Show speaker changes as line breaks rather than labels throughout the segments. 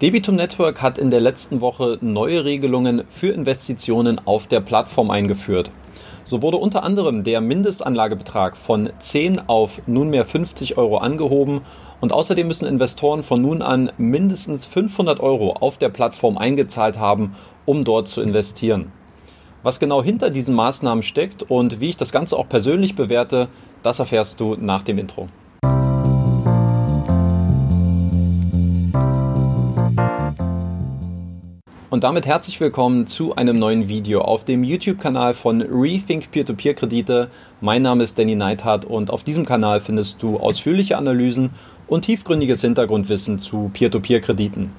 Debitum Network hat in der letzten Woche neue Regelungen für Investitionen auf der Plattform eingeführt. So wurde unter anderem der Mindestanlagebetrag von 10 auf nunmehr 50 Euro angehoben und außerdem müssen Investoren von nun an mindestens 500 Euro auf der Plattform eingezahlt haben, um dort zu investieren. Was genau hinter diesen Maßnahmen steckt und wie ich das Ganze auch persönlich bewerte, das erfährst du nach dem Intro. Und damit herzlich willkommen zu einem neuen Video auf dem YouTube-Kanal von Rethink Peer-to-Peer-Kredite. Mein Name ist Danny Neithardt und auf diesem Kanal findest du ausführliche Analysen und tiefgründiges Hintergrundwissen zu Peer-to-Peer-Krediten.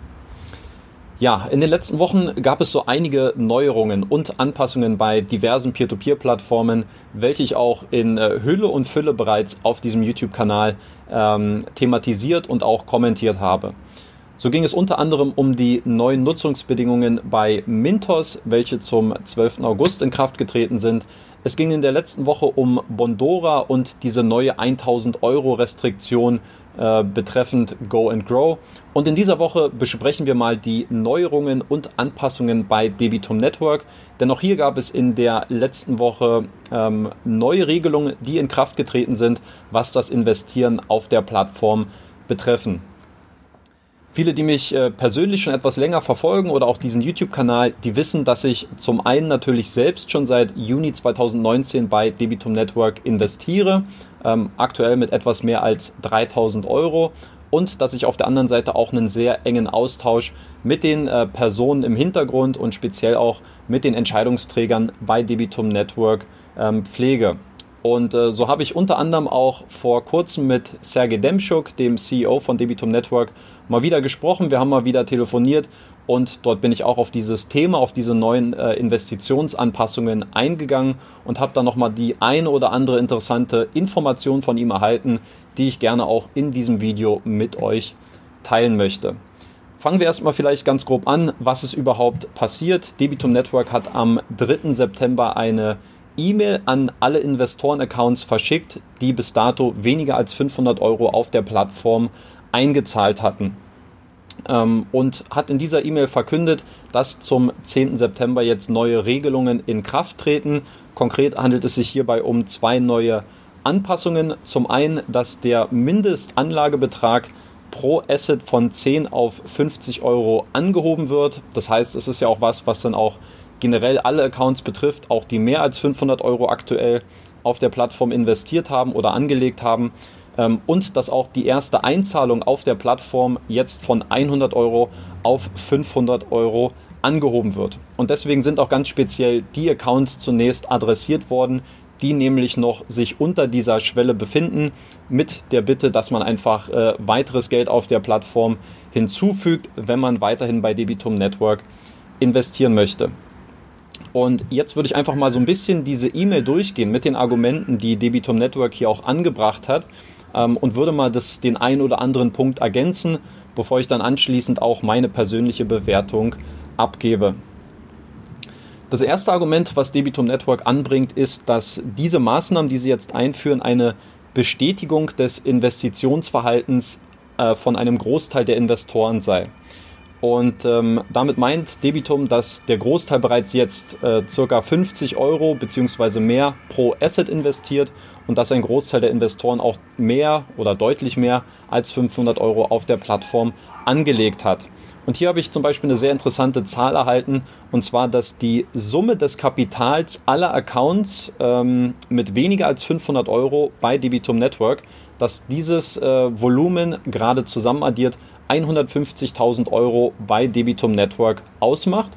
Ja, in den letzten Wochen gab es so einige Neuerungen und Anpassungen bei diversen Peer-to-Peer-Plattformen, welche ich auch in äh, Hülle und Fülle bereits auf diesem YouTube-Kanal ähm, thematisiert und auch kommentiert habe. So ging es unter anderem um die neuen Nutzungsbedingungen bei Mintos, welche zum 12. August in Kraft getreten sind. Es ging in der letzten Woche um Bondora und diese neue 1000 Euro Restriktion äh, betreffend Go and Grow. Und in dieser Woche besprechen wir mal die Neuerungen und Anpassungen bei Debitum Network. Denn auch hier gab es in der letzten Woche ähm, neue Regelungen, die in Kraft getreten sind, was das Investieren auf der Plattform betreffen. Viele, die mich äh, persönlich schon etwas länger verfolgen oder auch diesen YouTube-Kanal, die wissen, dass ich zum einen natürlich selbst schon seit Juni 2019 bei Debitum Network investiere, ähm, aktuell mit etwas mehr als 3000 Euro und dass ich auf der anderen Seite auch einen sehr engen Austausch mit den äh, Personen im Hintergrund und speziell auch mit den Entscheidungsträgern bei Debitum Network ähm, pflege. Und äh, so habe ich unter anderem auch vor kurzem mit Sergei Demschuk, dem CEO von Debitum Network, mal wieder gesprochen. Wir haben mal wieder telefoniert und dort bin ich auch auf dieses Thema, auf diese neuen äh, Investitionsanpassungen eingegangen und habe dann nochmal die eine oder andere interessante Information von ihm erhalten, die ich gerne auch in diesem Video mit euch teilen möchte. Fangen wir erstmal vielleicht ganz grob an, was ist überhaupt passiert. Debitum Network hat am 3. September eine E-Mail an alle Investoren-Accounts verschickt, die bis dato weniger als 500 Euro auf der Plattform eingezahlt hatten. Ähm, und hat in dieser E-Mail verkündet, dass zum 10. September jetzt neue Regelungen in Kraft treten. Konkret handelt es sich hierbei um zwei neue Anpassungen. Zum einen, dass der Mindestanlagebetrag pro Asset von 10 auf 50 Euro angehoben wird. Das heißt, es ist ja auch was, was dann auch generell alle Accounts betrifft, auch die mehr als 500 Euro aktuell auf der Plattform investiert haben oder angelegt haben. Ähm, und dass auch die erste Einzahlung auf der Plattform jetzt von 100 Euro auf 500 Euro angehoben wird. Und deswegen sind auch ganz speziell die Accounts zunächst adressiert worden, die nämlich noch sich unter dieser Schwelle befinden, mit der Bitte, dass man einfach äh, weiteres Geld auf der Plattform hinzufügt, wenn man weiterhin bei Debitum Network investieren möchte. Und jetzt würde ich einfach mal so ein bisschen diese E-Mail durchgehen mit den Argumenten, die Debitum Network hier auch angebracht hat ähm, und würde mal das, den einen oder anderen Punkt ergänzen, bevor ich dann anschließend auch meine persönliche Bewertung abgebe. Das erste Argument, was Debitum Network anbringt, ist, dass diese Maßnahmen, die sie jetzt einführen, eine Bestätigung des Investitionsverhaltens äh, von einem Großteil der Investoren sei. Und ähm, damit meint Debitum, dass der Großteil bereits jetzt äh, circa 50 Euro beziehungsweise mehr pro Asset investiert und dass ein Großteil der Investoren auch mehr oder deutlich mehr als 500 Euro auf der Plattform angelegt hat. Und hier habe ich zum Beispiel eine sehr interessante Zahl erhalten, und zwar, dass die Summe des Kapitals aller Accounts ähm, mit weniger als 500 Euro bei Debitum Network, dass dieses äh, Volumen gerade zusammen addiert 150.000 Euro bei Debitum Network ausmacht.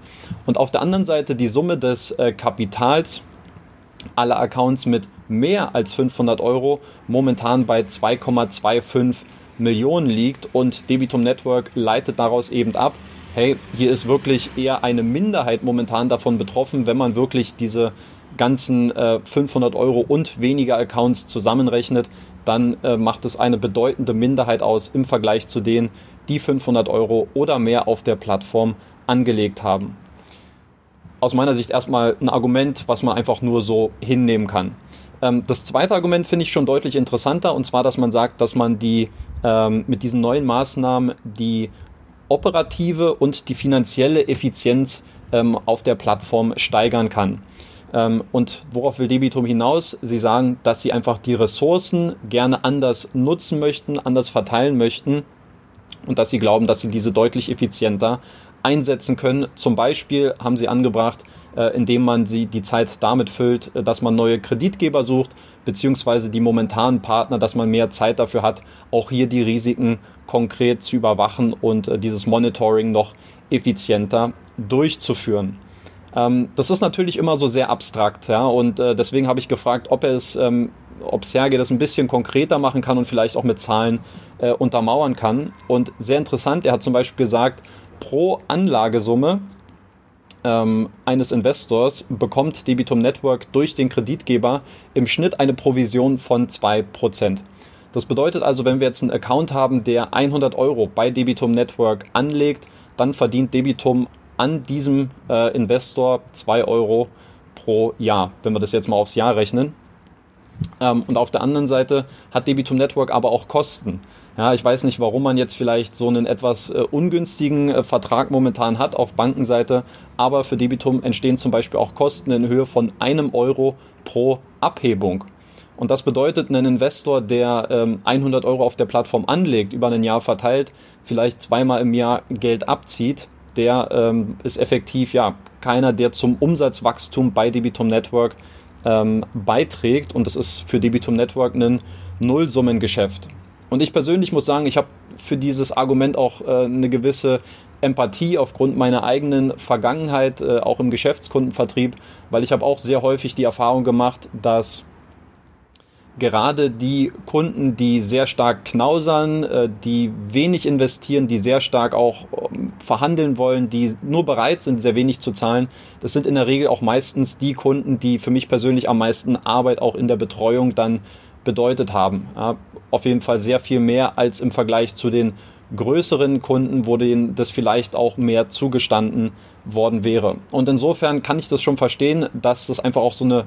Und auf der anderen Seite die Summe des äh, Kapitals aller Accounts mit mehr als 500 Euro momentan bei 2,25 Millionen liegt und Debitum Network leitet daraus eben ab, hey, hier ist wirklich eher eine Minderheit momentan davon betroffen, wenn man wirklich diese ganzen äh, 500 Euro und weniger Accounts zusammenrechnet, dann äh, macht es eine bedeutende Minderheit aus im Vergleich zu denen, die 500 Euro oder mehr auf der Plattform angelegt haben. Aus meiner Sicht erstmal ein Argument, was man einfach nur so hinnehmen kann. Ähm, das zweite Argument finde ich schon deutlich interessanter und zwar, dass man sagt, dass man die ähm, mit diesen neuen Maßnahmen die operative und die finanzielle Effizienz ähm, auf der Plattform steigern kann. Ähm, und worauf will Debitum hinaus? Sie sagen, dass sie einfach die Ressourcen gerne anders nutzen möchten, anders verteilen möchten und dass sie glauben, dass sie diese deutlich effizienter einsetzen können. Zum Beispiel haben sie angebracht, äh, indem man sie die Zeit damit füllt, äh, dass man neue Kreditgeber sucht, beziehungsweise die momentanen Partner, dass man mehr Zeit dafür hat, auch hier die Risiken konkret zu überwachen und äh, dieses Monitoring noch effizienter durchzuführen. Ähm, das ist natürlich immer so sehr abstrakt, ja, und äh, deswegen habe ich gefragt, ob es, ähm, ob Sergei das ein bisschen konkreter machen kann und vielleicht auch mit Zahlen äh, untermauern kann. Und sehr interessant, er hat zum Beispiel gesagt, pro Anlagesumme ähm, eines Investors bekommt Debitum Network durch den Kreditgeber im Schnitt eine Provision von 2%. Das bedeutet also, wenn wir jetzt einen Account haben, der 100 Euro bei Debitum Network anlegt, dann verdient Debitum an diesem äh, Investor 2 Euro pro Jahr, wenn wir das jetzt mal aufs Jahr rechnen. Ähm, und auf der anderen Seite hat Debitum Network aber auch Kosten. Ja, ich weiß nicht, warum man jetzt vielleicht so einen etwas äh, ungünstigen äh, Vertrag momentan hat auf Bankenseite, aber für Debitum entstehen zum Beispiel auch Kosten in Höhe von einem Euro pro Abhebung. Und das bedeutet, ein Investor, der ähm, 100 Euro auf der Plattform anlegt, über ein Jahr verteilt, vielleicht zweimal im Jahr Geld abzieht, der ähm, ist effektiv ja keiner, der zum Umsatzwachstum bei Debitum Network ähm, beiträgt. Und das ist für Debitum Network ein Nullsummengeschäft. Und ich persönlich muss sagen, ich habe für dieses Argument auch äh, eine gewisse Empathie aufgrund meiner eigenen Vergangenheit, äh, auch im Geschäftskundenvertrieb, weil ich habe auch sehr häufig die Erfahrung gemacht, dass gerade die Kunden, die sehr stark knausern, äh, die wenig investieren, die sehr stark auch ähm, verhandeln wollen, die nur bereit sind, sehr wenig zu zahlen, das sind in der Regel auch meistens die Kunden, die für mich persönlich am meisten Arbeit auch in der Betreuung dann bedeutet haben. Auf jeden Fall sehr viel mehr als im Vergleich zu den größeren Kunden, wo denen das vielleicht auch mehr zugestanden worden wäre. Und insofern kann ich das schon verstehen, dass das einfach auch so eine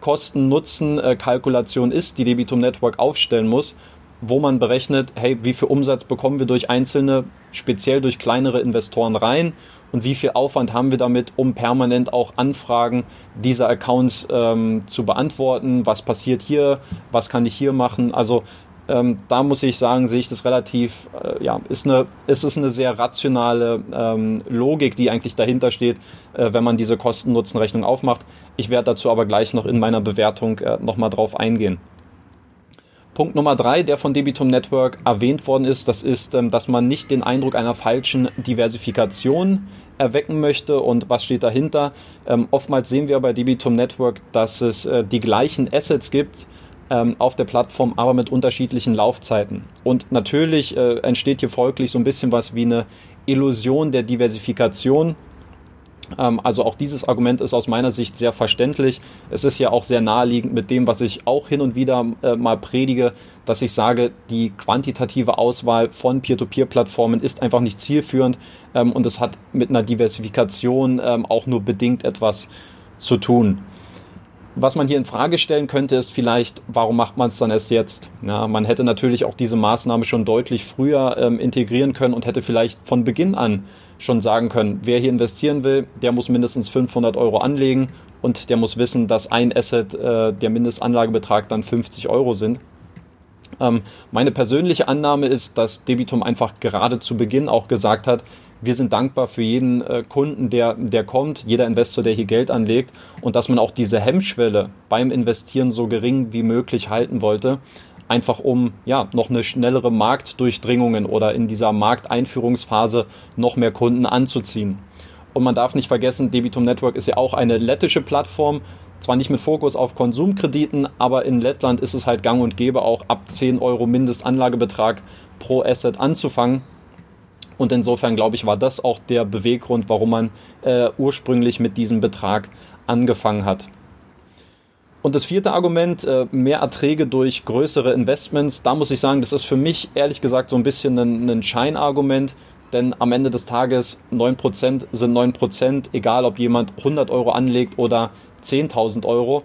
Kosten-Nutzen-Kalkulation ist, die Debitum Network aufstellen muss, wo man berechnet, hey, wie viel Umsatz bekommen wir durch einzelne, speziell durch kleinere Investoren rein und wie viel Aufwand haben wir damit, um permanent auch Anfragen dieser Accounts ähm, zu beantworten. Was passiert hier? Was kann ich hier machen? Also ähm, da muss ich sagen, sehe ich das relativ, äh, ja, ist eine, ist es eine sehr rationale ähm, Logik, die eigentlich dahinter steht, äh, wenn man diese Kosten-Nutzen-Rechnung aufmacht. Ich werde dazu aber gleich noch in meiner Bewertung äh, nochmal drauf eingehen. Punkt Nummer drei, der von Debitum Network erwähnt worden ist, das ist, ähm, dass man nicht den Eindruck einer falschen Diversifikation erwecken möchte. Und was steht dahinter? Ähm, oftmals sehen wir bei Debitum Network, dass es äh, die gleichen Assets gibt, ähm, auf der Plattform, aber mit unterschiedlichen Laufzeiten. Und natürlich äh, entsteht hier folglich so ein bisschen was wie eine Illusion der Diversifikation. Ähm, also auch dieses Argument ist aus meiner Sicht sehr verständlich. Es ist ja auch sehr naheliegend mit dem, was ich auch hin und wieder äh, mal predige, dass ich sage, die quantitative Auswahl von Peer-to-Peer-Plattformen ist einfach nicht zielführend ähm, und es hat mit einer Diversifikation ähm, auch nur bedingt etwas zu tun. Was man hier in Frage stellen könnte, ist vielleicht, warum macht man es dann erst jetzt? Ja, man hätte natürlich auch diese Maßnahme schon deutlich früher ähm, integrieren können und hätte vielleicht von Beginn an schon sagen können, wer hier investieren will, der muss mindestens 500 Euro anlegen und der muss wissen, dass ein Asset, äh, der Mindestanlagebetrag dann 50 Euro sind. Ähm, meine persönliche Annahme ist, dass Debitum einfach gerade zu Beginn auch gesagt hat, wir sind dankbar für jeden äh, Kunden, der, der kommt, jeder Investor, der hier Geld anlegt und dass man auch diese Hemmschwelle beim Investieren so gering wie möglich halten wollte, einfach um ja noch eine schnellere Marktdurchdringung oder in dieser Markteinführungsphase noch mehr Kunden anzuziehen. Und man darf nicht vergessen, Debitum Network ist ja auch eine lettische Plattform, zwar nicht mit Fokus auf Konsumkrediten, aber in Lettland ist es halt gang und gäbe auch ab 10 Euro Mindestanlagebetrag pro Asset anzufangen. Und insofern glaube ich, war das auch der Beweggrund, warum man äh, ursprünglich mit diesem Betrag angefangen hat. Und das vierte Argument, äh, mehr Erträge durch größere Investments, da muss ich sagen, das ist für mich ehrlich gesagt so ein bisschen ein, ein Scheinargument, denn am Ende des Tages 9% sind 9%, egal ob jemand 100 Euro anlegt oder 10.000 Euro.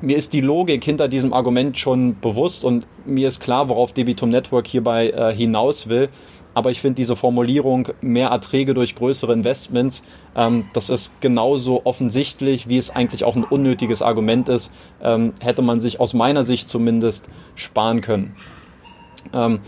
Mir ist die Logik hinter diesem Argument schon bewusst und mir ist klar, worauf Debitum Network hierbei äh, hinaus will. Aber ich finde diese Formulierung mehr Erträge durch größere Investments, ähm, das ist genauso offensichtlich, wie es eigentlich auch ein unnötiges Argument ist, ähm, hätte man sich aus meiner Sicht zumindest sparen können. Ähm,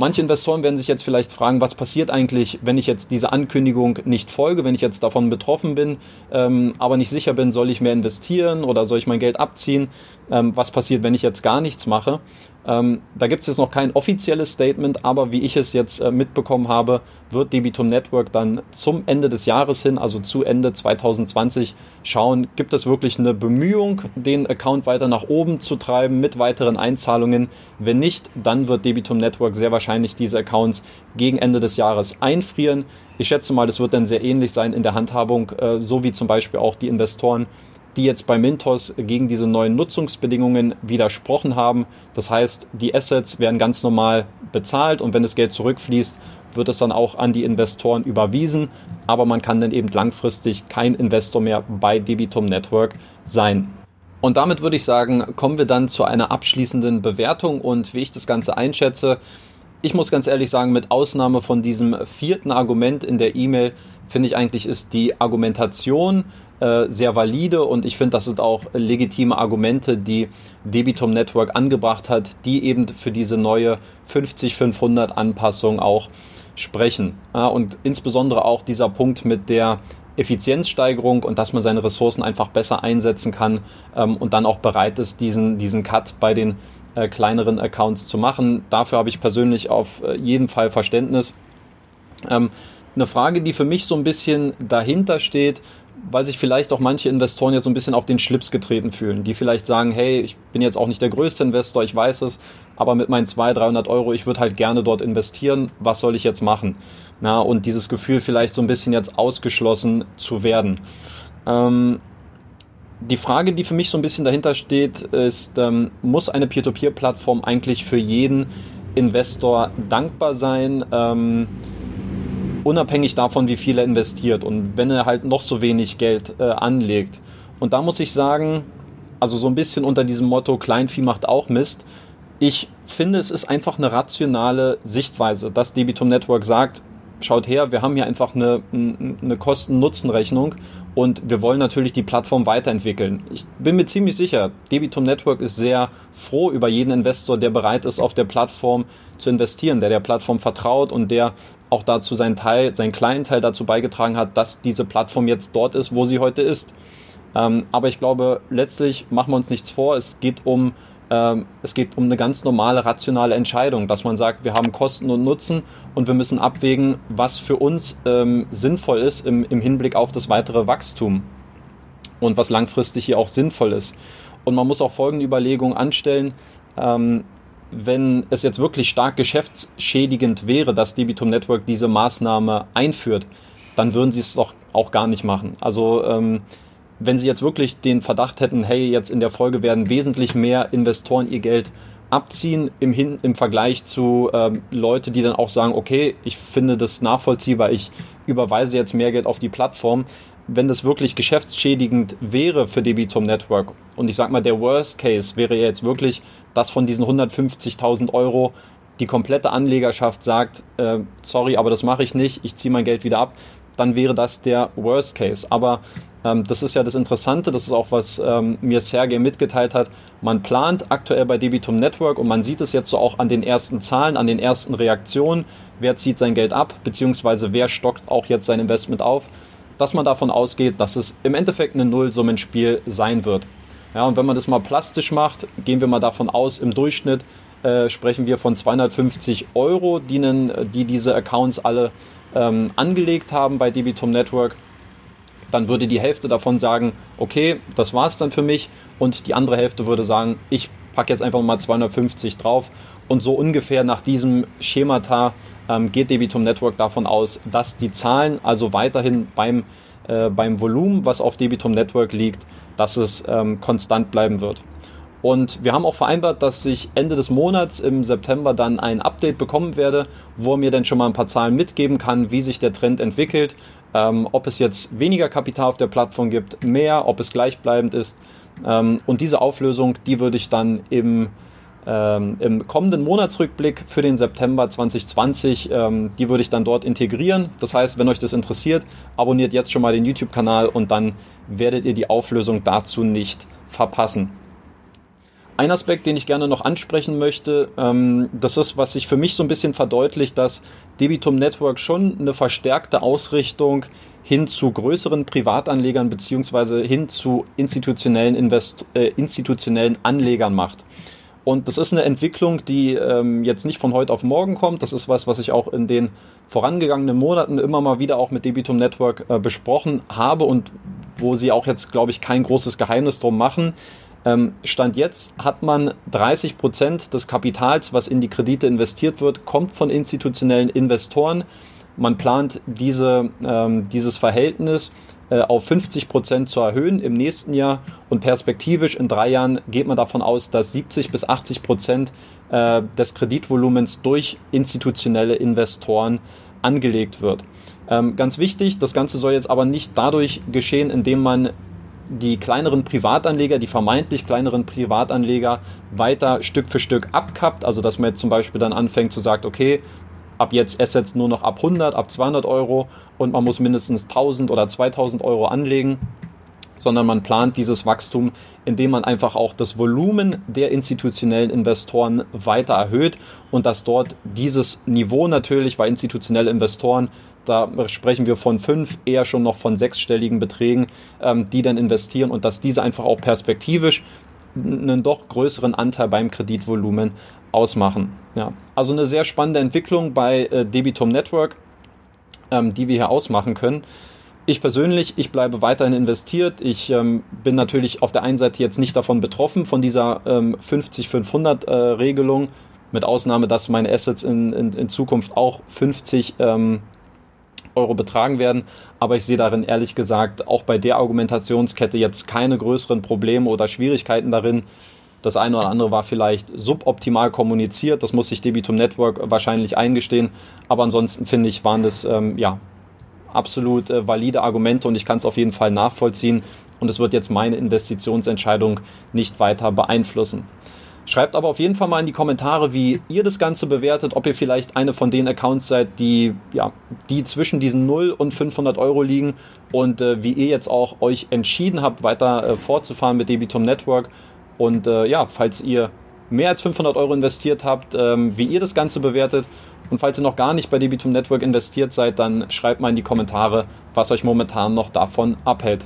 Manche Investoren werden sich jetzt vielleicht fragen, was passiert eigentlich, wenn ich jetzt diese Ankündigung nicht folge, wenn ich jetzt davon betroffen bin, ähm, aber nicht sicher bin, soll ich mehr investieren oder soll ich mein Geld abziehen? Ähm, was passiert, wenn ich jetzt gar nichts mache? Ähm, da gibt es jetzt noch kein offizielles Statement, aber wie ich es jetzt äh, mitbekommen habe, wird Debitum Network dann zum Ende des Jahres hin, also zu Ende 2020, schauen, gibt es wirklich eine Bemühung, den Account weiter nach oben zu treiben mit weiteren Einzahlungen. Wenn nicht, dann wird Debitum Network sehr wahrscheinlich diese Accounts gegen Ende des Jahres einfrieren. Ich schätze mal, das wird dann sehr ähnlich sein in der Handhabung, äh, so wie zum Beispiel auch die Investoren die jetzt bei Mintos gegen diese neuen Nutzungsbedingungen widersprochen haben. Das heißt, die Assets werden ganz normal bezahlt und wenn das Geld zurückfließt, wird es dann auch an die Investoren überwiesen. Aber man kann dann eben langfristig kein Investor mehr bei Debitum Network sein. Und damit würde ich sagen, kommen wir dann zu einer abschließenden Bewertung und wie ich das Ganze einschätze. Ich muss ganz ehrlich sagen, mit Ausnahme von diesem vierten Argument in der E-Mail, finde ich eigentlich, ist die Argumentation äh, sehr valide und ich finde, das sind auch legitime Argumente, die Debitum Network angebracht hat, die eben für diese neue 50-500 Anpassung auch sprechen. Ja, und insbesondere auch dieser Punkt mit der Effizienzsteigerung und dass man seine Ressourcen einfach besser einsetzen kann ähm, und dann auch bereit ist, diesen, diesen Cut bei den äh, kleineren Accounts zu machen. Dafür habe ich persönlich auf äh, jeden Fall Verständnis. Ähm, eine Frage, die für mich so ein bisschen dahinter steht, weil sich vielleicht auch manche Investoren jetzt so ein bisschen auf den Schlips getreten fühlen, die vielleicht sagen, hey, ich bin jetzt auch nicht der größte Investor, ich weiß es, aber mit meinen 200, 300 Euro, ich würde halt gerne dort investieren, was soll ich jetzt machen? Na, und dieses Gefühl vielleicht so ein bisschen jetzt ausgeschlossen zu werden. Ähm, die Frage, die für mich so ein bisschen dahinter steht, ist, ähm, muss eine Peer-to-Peer-Plattform eigentlich für jeden Investor dankbar sein? Ähm, unabhängig davon, wie viel er investiert und wenn er halt noch so wenig Geld äh, anlegt. Und da muss ich sagen, also so ein bisschen unter diesem Motto Kleinvieh macht auch Mist. Ich finde, es ist einfach eine rationale Sichtweise, dass Debitum Network sagt, schaut her, wir haben hier einfach eine, eine Kosten-Nutzen-Rechnung und wir wollen natürlich die Plattform weiterentwickeln. Ich bin mir ziemlich sicher, Debitum Network ist sehr froh über jeden Investor, der bereit ist, auf der Plattform zu investieren, der der Plattform vertraut und der auch dazu seinen Teil, seinen kleinen Teil dazu beigetragen hat, dass diese Plattform jetzt dort ist, wo sie heute ist. Ähm, aber ich glaube, letztlich machen wir uns nichts vor. Es geht um ähm, es geht um eine ganz normale rationale Entscheidung, dass man sagt, wir haben Kosten und Nutzen und wir müssen abwägen, was für uns ähm, sinnvoll ist im, im Hinblick auf das weitere Wachstum und was langfristig hier auch sinnvoll ist. Und man muss auch folgende Überlegung anstellen. Ähm, wenn es jetzt wirklich stark geschäftsschädigend wäre, dass Debitum Network diese Maßnahme einführt, dann würden sie es doch auch gar nicht machen. Also ähm, wenn sie jetzt wirklich den Verdacht hätten, hey, jetzt in der Folge werden wesentlich mehr Investoren ihr Geld abziehen im, Hin im Vergleich zu ähm, Leute, die dann auch sagen, okay, ich finde das nachvollziehbar, ich überweise jetzt mehr Geld auf die Plattform. Wenn das wirklich geschäftsschädigend wäre für Debitum Network und ich sag mal, der Worst Case wäre jetzt wirklich, dass von diesen 150.000 Euro die komplette Anlegerschaft sagt, äh, sorry, aber das mache ich nicht, ich ziehe mein Geld wieder ab, dann wäre das der Worst Case. Aber ähm, das ist ja das Interessante, das ist auch, was ähm, mir Sergej mitgeteilt hat. Man plant aktuell bei Debitum Network und man sieht es jetzt so auch an den ersten Zahlen, an den ersten Reaktionen, wer zieht sein Geld ab, beziehungsweise wer stockt auch jetzt sein Investment auf, dass man davon ausgeht, dass es im Endeffekt ein Nullsummenspiel sein wird. Ja, und wenn man das mal plastisch macht, gehen wir mal davon aus, im Durchschnitt äh, sprechen wir von 250 Euro, die, die diese Accounts alle ähm, angelegt haben bei Debitum Network. Dann würde die Hälfte davon sagen, okay, das war's dann für mich. Und die andere Hälfte würde sagen, ich packe jetzt einfach mal 250 drauf. Und so ungefähr nach diesem Schemata ähm, geht Debitum Network davon aus, dass die Zahlen also weiterhin beim, äh, beim Volumen, was auf Debitum Network liegt, dass es ähm, konstant bleiben wird. Und wir haben auch vereinbart, dass ich Ende des Monats im September dann ein Update bekommen werde, wo er mir dann schon mal ein paar Zahlen mitgeben kann, wie sich der Trend entwickelt, ähm, ob es jetzt weniger Kapital auf der Plattform gibt, mehr, ob es gleichbleibend ist. Ähm, und diese Auflösung, die würde ich dann im ähm, im kommenden Monatsrückblick für den September 2020. Ähm, die würde ich dann dort integrieren. Das heißt, wenn euch das interessiert, abonniert jetzt schon mal den YouTube-Kanal und dann werdet ihr die Auflösung dazu nicht verpassen. Ein Aspekt, den ich gerne noch ansprechen möchte, ähm, das ist, was sich für mich so ein bisschen verdeutlicht, dass Debitum Network schon eine verstärkte Ausrichtung hin zu größeren Privatanlegern beziehungsweise hin zu institutionellen, Invest äh, institutionellen Anlegern macht. Und das ist eine Entwicklung, die ähm, jetzt nicht von heute auf morgen kommt. Das ist was, was ich auch in den vorangegangenen Monaten immer mal wieder auch mit Debitum Network äh, besprochen habe und wo sie auch jetzt, glaube ich, kein großes Geheimnis drum machen. Ähm, Stand jetzt hat man 30 Prozent des Kapitals, was in die Kredite investiert wird, kommt von institutionellen Investoren. Man plant diese, ähm, dieses Verhältnis äh, auf 50 Prozent zu erhöhen im nächsten Jahr und perspektivisch in drei Jahren geht man davon aus, dass 70 bis 80 Prozent äh, des Kreditvolumens durch institutionelle Investoren angelegt wird. Ähm, ganz wichtig, das Ganze soll jetzt aber nicht dadurch geschehen, indem man die kleineren Privatanleger, die vermeintlich kleineren Privatanleger weiter Stück für Stück abkappt. Also dass man jetzt zum Beispiel dann anfängt zu sagen, okay, ab jetzt Assets nur noch ab 100, ab 200 Euro und man muss mindestens 1000 oder 2000 Euro anlegen, sondern man plant dieses Wachstum, indem man einfach auch das Volumen der institutionellen Investoren weiter erhöht und dass dort dieses Niveau natürlich, weil institutionelle Investoren da sprechen wir von fünf, eher schon noch von sechsstelligen Beträgen, ähm, die dann investieren und dass diese einfach auch perspektivisch einen doch größeren Anteil beim Kreditvolumen ausmachen. Ja, also eine sehr spannende Entwicklung bei äh, Debitum Network, ähm, die wir hier ausmachen können. Ich persönlich, ich bleibe weiterhin investiert. Ich ähm, bin natürlich auf der einen Seite jetzt nicht davon betroffen, von dieser ähm, 50-500-Regelung, äh, mit Ausnahme, dass meine Assets in, in, in Zukunft auch 50 ähm, Euro betragen werden. Aber ich sehe darin ehrlich gesagt auch bei der Argumentationskette jetzt keine größeren Probleme oder Schwierigkeiten darin. Das eine oder andere war vielleicht suboptimal kommuniziert, das muss sich Debitum Network wahrscheinlich eingestehen. Aber ansonsten finde ich, waren das ähm, ja, absolut äh, valide Argumente und ich kann es auf jeden Fall nachvollziehen. Und es wird jetzt meine Investitionsentscheidung nicht weiter beeinflussen. Schreibt aber auf jeden Fall mal in die Kommentare, wie ihr das Ganze bewertet, ob ihr vielleicht eine von den Accounts seid, die, ja, die zwischen diesen 0 und 500 Euro liegen und äh, wie ihr jetzt auch euch entschieden habt, weiter äh, fortzufahren mit Debitum Network. Und äh, ja, falls ihr mehr als 500 Euro investiert habt, ähm, wie ihr das Ganze bewertet. Und falls ihr noch gar nicht bei Debitum Network investiert seid, dann schreibt mal in die Kommentare, was euch momentan noch davon abhält.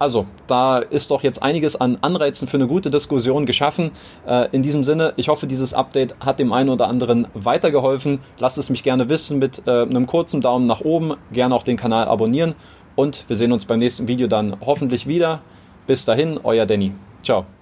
Also, da ist doch jetzt einiges an Anreizen für eine gute Diskussion geschaffen. Äh, in diesem Sinne, ich hoffe, dieses Update hat dem einen oder anderen weitergeholfen. Lasst es mich gerne wissen mit äh, einem kurzen Daumen nach oben. Gerne auch den Kanal abonnieren. Und wir sehen uns beim nächsten Video dann hoffentlich wieder. Bis dahin, euer Danny. Ciao.